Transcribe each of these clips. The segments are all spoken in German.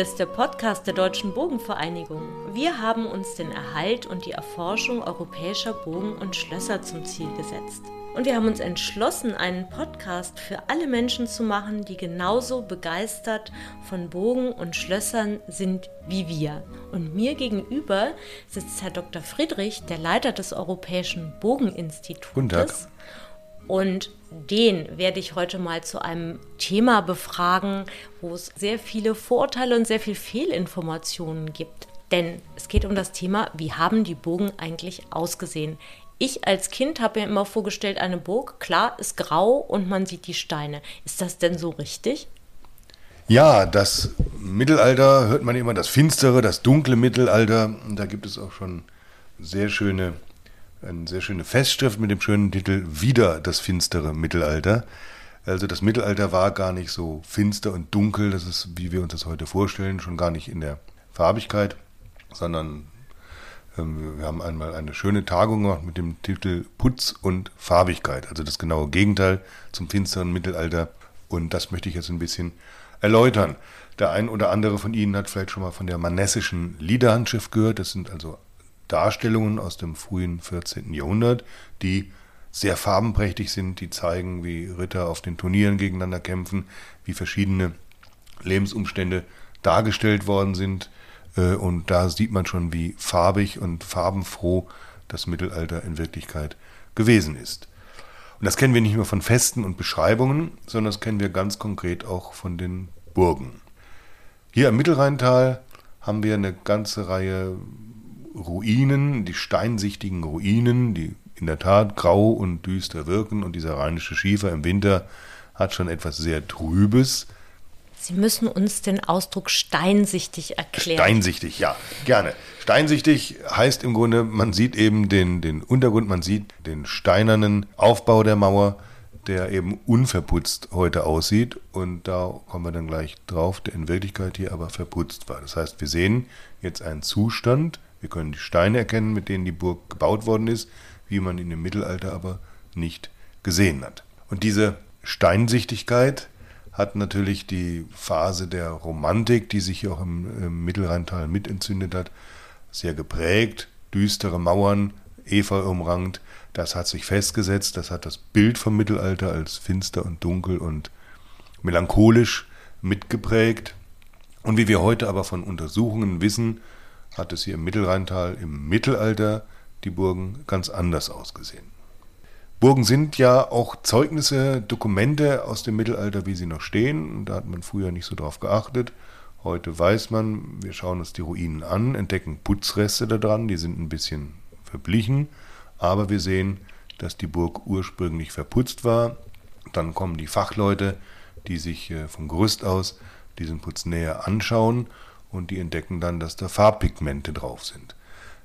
Hier ist der Podcast der Deutschen Bogenvereinigung. Wir haben uns den Erhalt und die Erforschung europäischer Bogen und Schlösser zum Ziel gesetzt. Und wir haben uns entschlossen, einen Podcast für alle Menschen zu machen, die genauso begeistert von Bogen und Schlössern sind wie wir. Und mir gegenüber sitzt Herr Dr. Friedrich, der Leiter des Europäischen Bogeninstituts. Guten Tag. Und den werde ich heute mal zu einem Thema befragen, wo es sehr viele Vorurteile und sehr viel Fehlinformationen gibt. Denn es geht um das Thema, wie haben die Bogen eigentlich ausgesehen? Ich als Kind habe mir immer vorgestellt, eine Burg, klar, ist grau und man sieht die Steine. Ist das denn so richtig? Ja, das Mittelalter hört man immer, das finstere, das dunkle Mittelalter. Da gibt es auch schon sehr schöne eine sehr schöne Festschrift mit dem schönen Titel Wieder das finstere Mittelalter. Also das Mittelalter war gar nicht so finster und dunkel, das ist, wie wir uns das heute vorstellen, schon gar nicht in der Farbigkeit, sondern ähm, wir haben einmal eine schöne Tagung gemacht mit dem Titel Putz und Farbigkeit, also das genaue Gegenteil zum finsteren Mittelalter. Und das möchte ich jetzt ein bisschen erläutern. Der ein oder andere von Ihnen hat vielleicht schon mal von der manessischen Liederhandschrift gehört. Das sind also Darstellungen aus dem frühen 14. Jahrhundert, die sehr farbenprächtig sind, die zeigen, wie Ritter auf den Turnieren gegeneinander kämpfen, wie verschiedene Lebensumstände dargestellt worden sind. Äh, und da sieht man schon, wie farbig und farbenfroh das Mittelalter in Wirklichkeit gewesen ist. Und das kennen wir nicht nur von Festen und Beschreibungen, sondern das kennen wir ganz konkret auch von den Burgen. Hier im Mittelrheintal haben wir eine ganze Reihe Ruinen, die steinsichtigen Ruinen, die in der Tat grau und düster wirken und dieser rheinische Schiefer im Winter hat schon etwas sehr Trübes. Sie müssen uns den Ausdruck steinsichtig erklären. Steinsichtig, ja, gerne. Steinsichtig heißt im Grunde, man sieht eben den, den Untergrund, man sieht den steinernen Aufbau der Mauer, der eben unverputzt heute aussieht. Und da kommen wir dann gleich drauf, der in Wirklichkeit hier aber verputzt war. Das heißt, wir sehen jetzt einen Zustand, wir können die Steine erkennen, mit denen die Burg gebaut worden ist, wie man in dem Mittelalter aber nicht gesehen hat. Und diese Steinsichtigkeit hat natürlich die Phase der Romantik, die sich auch im, im Mittelrheintal entzündet hat, sehr geprägt. Düstere Mauern, Efeu umrankt, das hat sich festgesetzt, das hat das Bild vom Mittelalter als finster und dunkel und melancholisch mitgeprägt. Und wie wir heute aber von Untersuchungen wissen, hat es hier im Mittelrheintal im Mittelalter die Burgen ganz anders ausgesehen. Burgen sind ja auch Zeugnisse, Dokumente aus dem Mittelalter, wie sie noch stehen. Da hat man früher nicht so drauf geachtet. Heute weiß man, wir schauen uns die Ruinen an, entdecken Putzreste da dran, die sind ein bisschen verblichen, aber wir sehen, dass die Burg ursprünglich verputzt war. Dann kommen die Fachleute, die sich äh, vom Gerüst aus diesen Putz näher anschauen und die entdecken dann, dass da Farbpigmente drauf sind.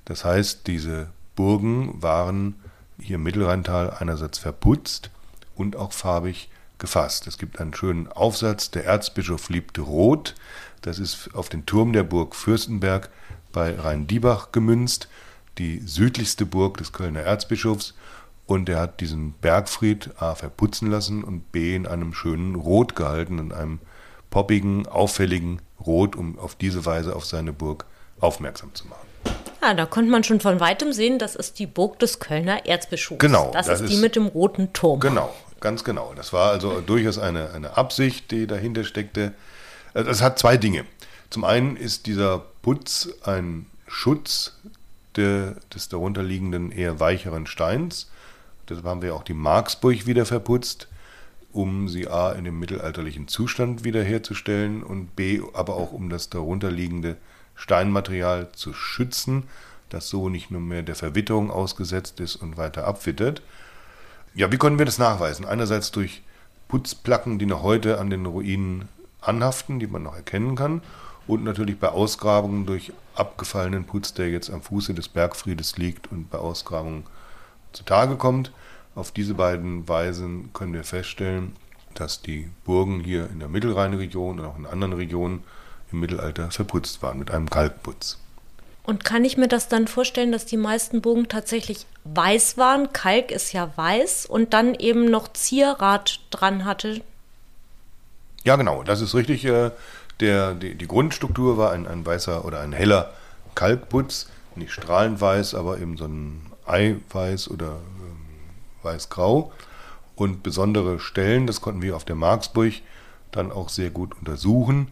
Das heißt, diese Burgen waren hier im Mittelrheintal einerseits verputzt und auch farbig gefasst. Es gibt einen schönen Aufsatz, der Erzbischof liebte Rot. Das ist auf den Turm der Burg Fürstenberg bei Rhein-Diebach gemünzt, die südlichste Burg des Kölner Erzbischofs. Und er hat diesen Bergfried A verputzen lassen und B in einem schönen Rot gehalten, in einem poppigen, auffälligen Rot, um auf diese Weise auf seine Burg aufmerksam zu machen. Ja, da konnte man schon von weitem sehen, das ist die Burg des Kölner Erzbischofs. Genau. Das, das ist die mit dem roten Turm. Genau, ganz genau. Das war also durchaus eine, eine Absicht, die dahinter steckte. Also es hat zwei Dinge. Zum einen ist dieser Putz ein Schutz der, des darunterliegenden eher weicheren Steins. Deshalb haben wir auch die Marksburg wieder verputzt um sie A in dem mittelalterlichen Zustand wiederherzustellen und B aber auch um das darunterliegende Steinmaterial zu schützen, das so nicht nur mehr der Verwitterung ausgesetzt ist und weiter abwittert. Ja, wie können wir das nachweisen? Einerseits durch Putzplacken, die noch heute an den Ruinen anhaften, die man noch erkennen kann, und natürlich bei Ausgrabungen durch abgefallenen Putz, der jetzt am Fuße des Bergfriedes liegt und bei Ausgrabungen zutage kommt. Auf diese beiden Weisen können wir feststellen, dass die Burgen hier in der Mittelrheinregion und auch in anderen Regionen im Mittelalter verputzt waren mit einem Kalkputz. Und kann ich mir das dann vorstellen, dass die meisten Burgen tatsächlich weiß waren? Kalk ist ja weiß und dann eben noch Zierrad dran hatte. Ja, genau, das ist richtig. Äh, Der, die, die Grundstruktur war ein, ein weißer oder ein heller Kalkputz, nicht strahlend weiß, aber eben so ein Eiweiß oder weiß-grau. Und besondere Stellen, das konnten wir auf der Marksburg dann auch sehr gut untersuchen.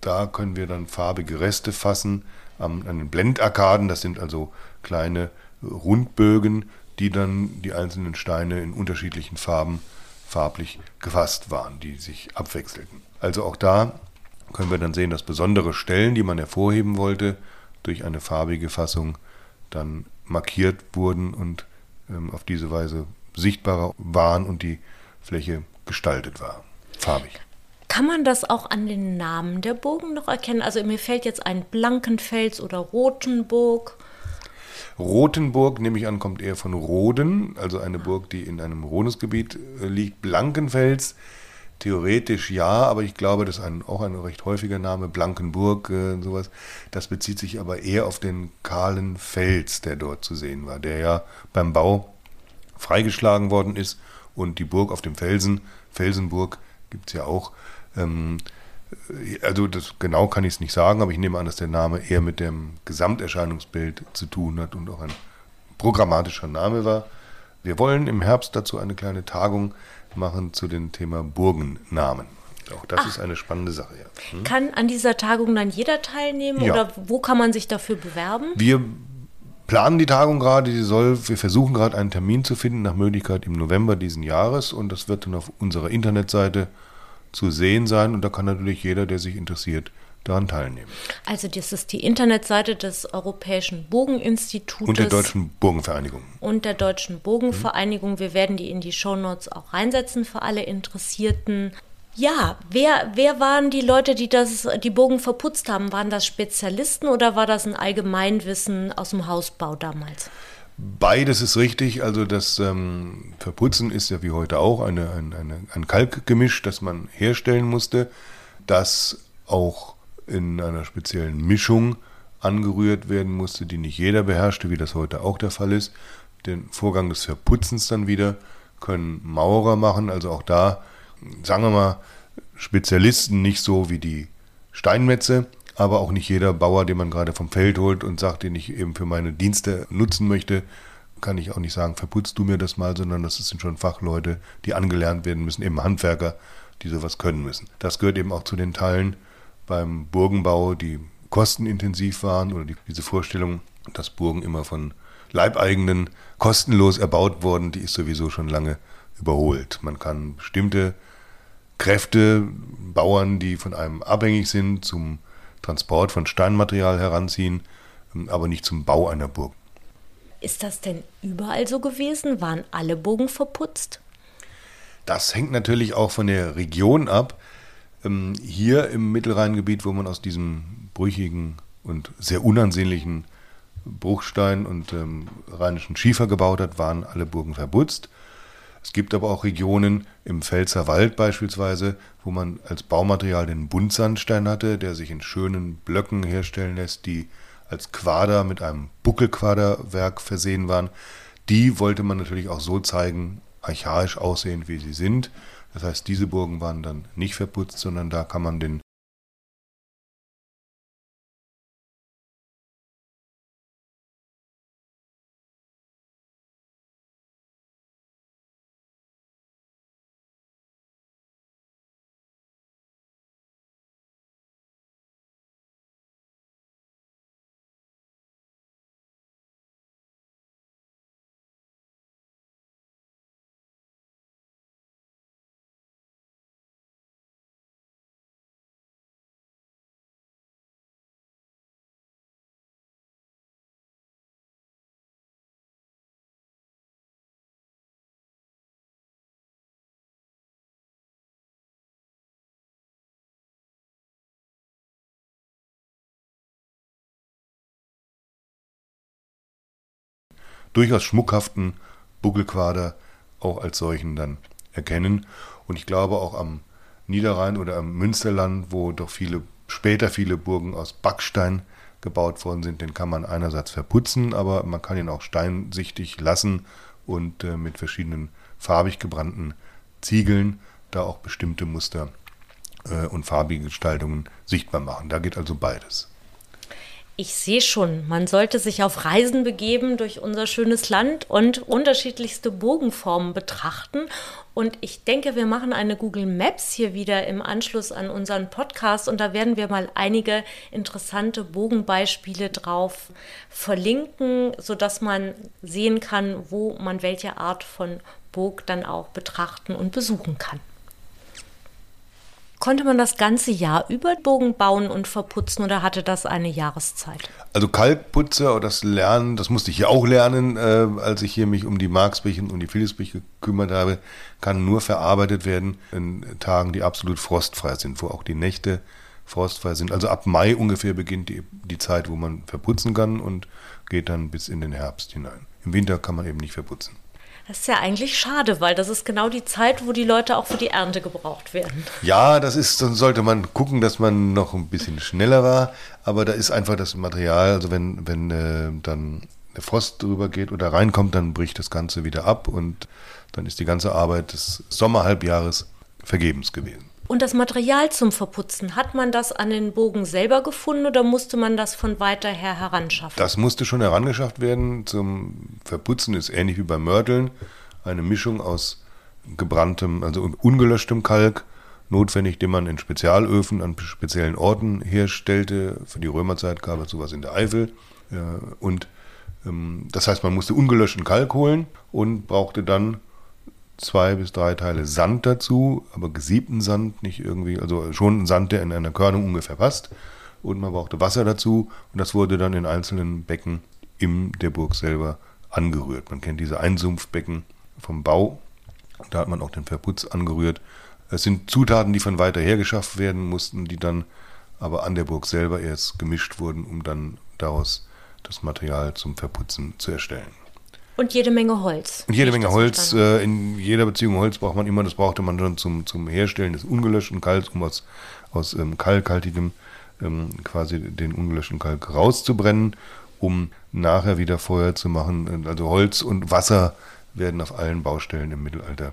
Da können wir dann farbige Reste fassen an den Blendarkaden. Das sind also kleine Rundbögen, die dann die einzelnen Steine in unterschiedlichen Farben farblich gefasst waren, die sich abwechselten. Also auch da können wir dann sehen, dass besondere Stellen, die man hervorheben wollte, durch eine farbige Fassung dann markiert wurden und ähm, auf diese Weise sichtbarer waren und die Fläche gestaltet war, farbig. Kann man das auch an den Namen der Burgen noch erkennen? Also mir fällt jetzt ein Blankenfels oder Rotenburg. Rotenburg, nehme ich an, kommt eher von Roden, also eine Burg, die in einem Rodungsgebiet äh, liegt. Blankenfels, theoretisch ja, aber ich glaube, das ist ein, auch ein recht häufiger Name, Blankenburg, äh, sowas. Das bezieht sich aber eher auf den kahlen Fels, der dort zu sehen war, der ja beim Bau freigeschlagen worden ist und die Burg auf dem Felsen, Felsenburg gibt es ja auch. Ähm, also das genau kann ich es nicht sagen, aber ich nehme an, dass der Name eher mit dem Gesamterscheinungsbild zu tun hat und auch ein programmatischer Name war. Wir wollen im Herbst dazu eine kleine Tagung machen zu dem Thema Burgennamen. Auch das Ach, ist eine spannende Sache. Ja. Hm? Kann an dieser Tagung dann jeder teilnehmen ja. oder wo kann man sich dafür bewerben? Wir planen die Tagung gerade, die soll, wir versuchen gerade einen Termin zu finden, nach Möglichkeit im November diesen Jahres und das wird dann auf unserer Internetseite zu sehen sein und da kann natürlich jeder, der sich interessiert, daran teilnehmen. Also das ist die Internetseite des Europäischen Bogeninstituts. Und der Deutschen Bogenvereinigung. Und der Deutschen Bogenvereinigung. Wir werden die in die Shownotes auch reinsetzen für alle Interessierten. Ja, wer, wer waren die Leute, die das, die Bogen verputzt haben? Waren das Spezialisten oder war das ein Allgemeinwissen aus dem Hausbau damals? Beides ist richtig. Also das ähm, Verputzen ist ja wie heute auch eine, eine, eine, ein Kalkgemisch, das man herstellen musste, das auch in einer speziellen Mischung angerührt werden musste, die nicht jeder beherrschte, wie das heute auch der Fall ist. Den Vorgang des Verputzens dann wieder können Maurer machen. Also auch da, sagen wir mal, Spezialisten nicht so wie die Steinmetze, aber auch nicht jeder Bauer, den man gerade vom Feld holt und sagt, den ich eben für meine Dienste nutzen möchte, kann ich auch nicht sagen, verputzt du mir das mal, sondern das sind schon Fachleute, die angelernt werden müssen, eben Handwerker, die sowas können müssen. Das gehört eben auch zu den Teilen beim Burgenbau, die kostenintensiv waren oder die, diese Vorstellung, dass Burgen immer von Leibeigenen kostenlos erbaut wurden, die ist sowieso schon lange überholt. Man kann bestimmte Kräfte, Bauern, die von einem abhängig sind, zum Transport von Steinmaterial heranziehen, ähm, aber nicht zum Bau einer Burg. Ist das denn überall so gewesen? Waren alle Burgen verputzt? Das hängt natürlich auch von der Region ab. Ähm, hier im Mittelrheingebiet, wo man aus diesem brüchigen und sehr unansehnlichen Bruchstein und ähm, rheinischen Schiefer gebaut hat, waren alle Burgen verputzt. Es gibt aber auch Regionen im Pfälzer Wald beispielsweise, wo man als Baumaterial den Buntsandstein hatte, der sich in schönen Blöcken herstellen lässt, die als Quader mit einem Buckelquaderwerk versehen waren. Die wollte man natürlich auch so zeigen, archaisch aussehend, wie sie sind. Das heißt, diese Burgen waren dann nicht verputzt, sondern da kann man den durchaus schmuckhaften Buckelquader auch als solchen dann erkennen. Und ich glaube auch am Niederrhein oder am Münsterland, wo doch viele, später viele Burgen aus Backstein gebaut worden sind, den kann man einerseits verputzen, aber man kann ihn auch steinsichtig lassen und äh, mit verschiedenen farbig gebrannten Ziegeln da auch bestimmte Muster äh, und farbige Gestaltungen sichtbar machen. Da geht also beides. Ich sehe schon, man sollte sich auf Reisen begeben durch unser schönes Land und unterschiedlichste Bogenformen betrachten. Und ich denke, wir machen eine Google Maps hier wieder im Anschluss an unseren Podcast und da werden wir mal einige interessante Bogenbeispiele drauf verlinken, sodass man sehen kann, wo man welche Art von Burg dann auch betrachten und besuchen kann. Konnte man das ganze Jahr über Bogen bauen und verputzen oder hatte das eine Jahreszeit? Also Kalkputzer oder das Lernen, das musste ich ja auch lernen, äh, als ich hier mich um die Marksbrich und um die Philipsbrich gekümmert habe, kann nur verarbeitet werden in Tagen, die absolut frostfrei sind, wo auch die Nächte frostfrei sind. Also ab Mai ungefähr beginnt die, die Zeit, wo man verputzen kann und geht dann bis in den Herbst hinein. Im Winter kann man eben nicht verputzen. Das ist ja eigentlich schade, weil das ist genau die Zeit, wo die Leute auch für die Ernte gebraucht werden. Ja, das ist, dann sollte man gucken, dass man noch ein bisschen schneller war. Aber da ist einfach das Material, also wenn, wenn äh, dann der Frost drüber geht oder reinkommt, dann bricht das Ganze wieder ab und dann ist die ganze Arbeit des Sommerhalbjahres vergebens gewesen. Und das Material zum Verputzen, hat man das an den Bogen selber gefunden oder musste man das von weiter her heranschaffen? Das musste schon herangeschafft werden. Zum Verputzen ist ähnlich wie beim Mörteln eine Mischung aus gebranntem, also ungelöschtem Kalk, notwendig, den man in Spezialöfen an speziellen Orten herstellte. Für die Römerzeit gab es sowas in der Eifel. Und ähm, das heißt, man musste ungelöschten Kalk holen und brauchte dann zwei bis drei Teile Sand dazu, aber gesiebten Sand, nicht irgendwie, also schon Sand, der in einer Körnung ungefähr passt. Und man brauchte Wasser dazu und das wurde dann in einzelnen Becken in der Burg selber angerührt. Man kennt diese Einsumpfbecken vom Bau. Da hat man auch den Verputz angerührt. Es sind Zutaten, die von weiter her geschafft werden mussten, die dann aber an der Burg selber erst gemischt wurden, um dann daraus das Material zum Verputzen zu erstellen. Und jede Menge Holz. Und jede Menge Holz. Äh, in jeder Beziehung Holz braucht man immer. Das brauchte man schon zum, zum Herstellen des ungelöschten Kalks, um aus, aus ähm, kalkhaltigem ähm, quasi den ungelöschten Kalk rauszubrennen, um nachher wieder Feuer zu machen. Also Holz und Wasser werden auf allen Baustellen im Mittelalter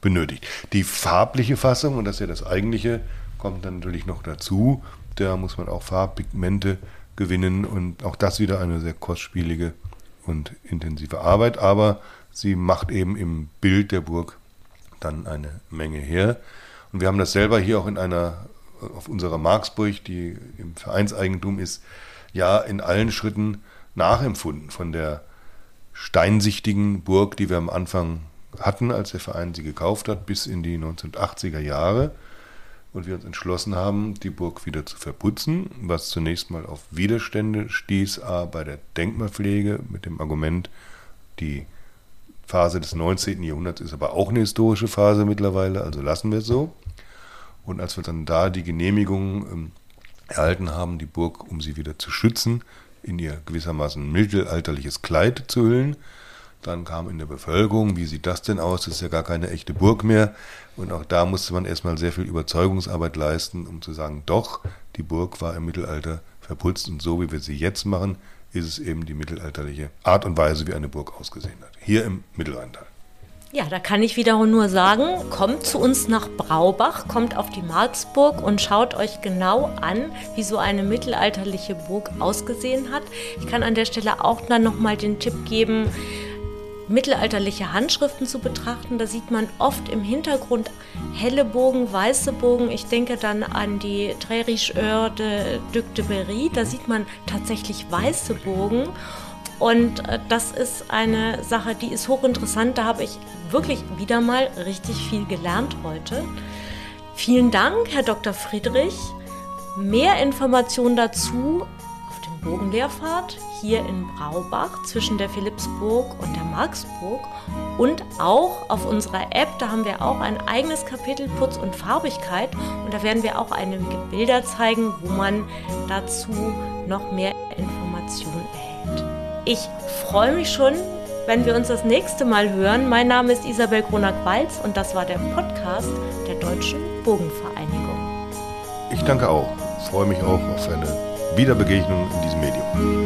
benötigt. Die farbliche Fassung, und das ist ja das eigentliche, kommt dann natürlich noch dazu. Da muss man auch Farbpigmente gewinnen und auch das wieder eine sehr kostspielige und intensive Arbeit, aber sie macht eben im Bild der Burg dann eine Menge her. Und wir haben das selber hier auch in einer, auf unserer Marksburg, die im Vereinseigentum ist, ja in allen Schritten nachempfunden von der steinsichtigen Burg, die wir am Anfang hatten, als der Verein sie gekauft hat, bis in die 1980er Jahre und wir uns entschlossen haben, die Burg wieder zu verputzen, was zunächst mal auf Widerstände stieß, A, bei der Denkmalpflege mit dem Argument, die Phase des 19. Jahrhunderts ist aber auch eine historische Phase mittlerweile, also lassen wir es so. Und als wir dann da die Genehmigung ähm, erhalten haben, die Burg, um sie wieder zu schützen, in ihr gewissermaßen mittelalterliches Kleid zu hüllen, dann kam in der Bevölkerung, wie sieht das denn aus? Das ist ja gar keine echte Burg mehr. Und auch da musste man erstmal sehr viel Überzeugungsarbeit leisten, um zu sagen, doch, die Burg war im Mittelalter verputzt und so wie wir sie jetzt machen, ist es eben die mittelalterliche Art und Weise, wie eine Burg ausgesehen hat. Hier im Mittelrheintal. Ja, da kann ich wieder nur sagen, kommt zu uns nach Braubach, kommt auf die Marksburg und schaut euch genau an, wie so eine mittelalterliche Burg ausgesehen hat. Ich kann an der Stelle auch dann nochmal den Tipp geben, mittelalterliche Handschriften zu betrachten. Da sieht man oft im Hintergrund helle Bogen, weiße Bogen. Ich denke dann an die Tréricheur de Duc de Berry. Da sieht man tatsächlich weiße Bogen. Und äh, das ist eine Sache, die ist hochinteressant. Da habe ich wirklich wieder mal richtig viel gelernt heute. Vielen Dank, Herr Dr. Friedrich. Mehr Informationen dazu Bogenlehrfahrt hier in Braubach zwischen der Philippsburg und der Marksburg und auch auf unserer App, da haben wir auch ein eigenes Kapitel Putz und Farbigkeit und da werden wir auch einige Bilder zeigen, wo man dazu noch mehr Informationen erhält. Ich freue mich schon, wenn wir uns das nächste Mal hören. Mein Name ist Isabel Kronak-Walz und das war der Podcast der Deutschen Bogenvereinigung. Ich danke auch. Freue mich auch auf eine Wiederbegegnung in diesem Medium.